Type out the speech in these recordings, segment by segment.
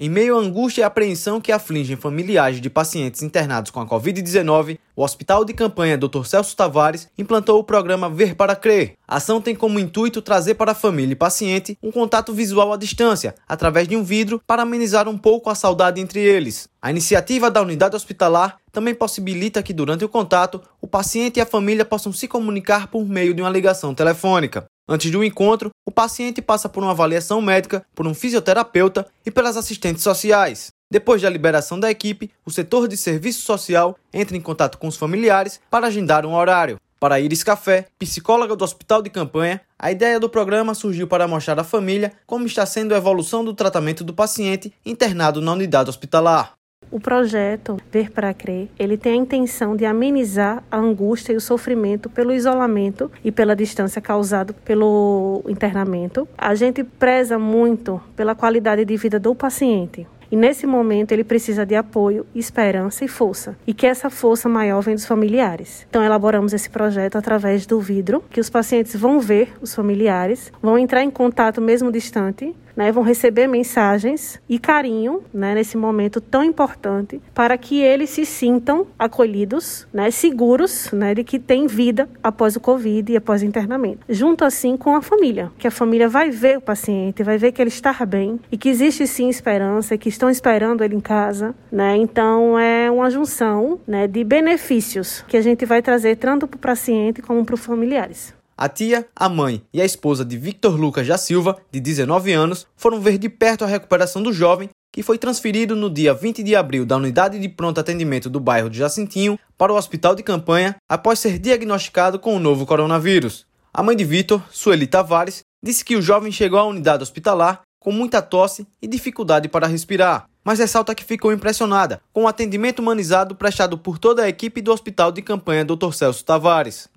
Em meio à angústia e apreensão que afligem familiares de pacientes internados com a Covid-19, o Hospital de Campanha Dr. Celso Tavares implantou o programa Ver para Crer. A ação tem como intuito trazer para a família e paciente um contato visual à distância, através de um vidro, para amenizar um pouco a saudade entre eles. A iniciativa da unidade hospitalar também possibilita que, durante o contato, o paciente e a família possam se comunicar por meio de uma ligação telefônica. Antes do encontro, o paciente passa por uma avaliação médica, por um fisioterapeuta e pelas assistentes sociais. Depois da liberação da equipe, o setor de serviço social entra em contato com os familiares para agendar um horário. Para Iris Café, psicóloga do Hospital de Campanha, a ideia do programa surgiu para mostrar à família como está sendo a evolução do tratamento do paciente internado na unidade hospitalar. O projeto Ver para Crer, ele tem a intenção de amenizar a angústia e o sofrimento pelo isolamento e pela distância causado pelo internamento. A gente preza muito pela qualidade de vida do paciente. E nesse momento ele precisa de apoio, esperança e força. E que essa força maior vem dos familiares. Então elaboramos esse projeto através do vidro, que os pacientes vão ver os familiares, vão entrar em contato mesmo distante, né, vão receber mensagens e carinho né, nesse momento tão importante para que eles se sintam acolhidos, né, seguros né, de que tem vida após o Covid e após o internamento. Junto assim com a família, que a família vai ver o paciente, vai ver que ele está bem e que existe sim esperança, que estão esperando ele em casa. Né? Então é uma junção né, de benefícios que a gente vai trazer tanto para o paciente como para os familiares. A tia, a mãe e a esposa de Victor Lucas da Silva, de 19 anos, foram ver de perto a recuperação do jovem, que foi transferido no dia 20 de abril da unidade de pronto atendimento do bairro de Jacintinho para o hospital de campanha após ser diagnosticado com o novo coronavírus. A mãe de Victor, Sueli Tavares, disse que o jovem chegou à unidade hospitalar com muita tosse e dificuldade para respirar, mas ressalta que ficou impressionada com o atendimento humanizado prestado por toda a equipe do hospital de campanha Dr. Celso Tavares.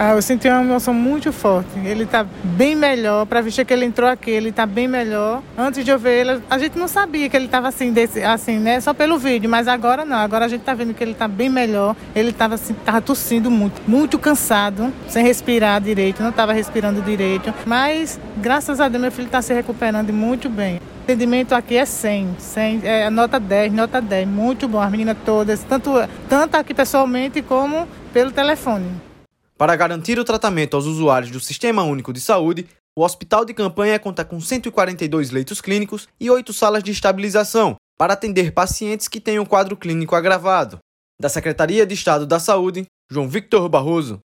Ah, eu senti uma emoção muito forte. Ele está bem melhor. Para vestir que ele entrou aqui, ele está bem melhor. Antes de eu ver ele, a gente não sabia que ele estava assim, desse, assim, né? Só pelo vídeo, mas agora não. Agora a gente está vendo que ele está bem melhor. Ele estava assim, tava tossindo muito, muito cansado, sem respirar direito, não estava respirando direito. Mas graças a Deus meu filho está se recuperando muito bem. Atendimento aqui é 100, 100 é nota 10, nota 10, muito bom. As meninas todas, tanto, tanto aqui pessoalmente como pelo telefone. Para garantir o tratamento aos usuários do Sistema Único de Saúde, o Hospital de Campanha conta com 142 leitos clínicos e 8 salas de estabilização para atender pacientes que tenham quadro clínico agravado. Da Secretaria de Estado da Saúde, João Victor Barroso.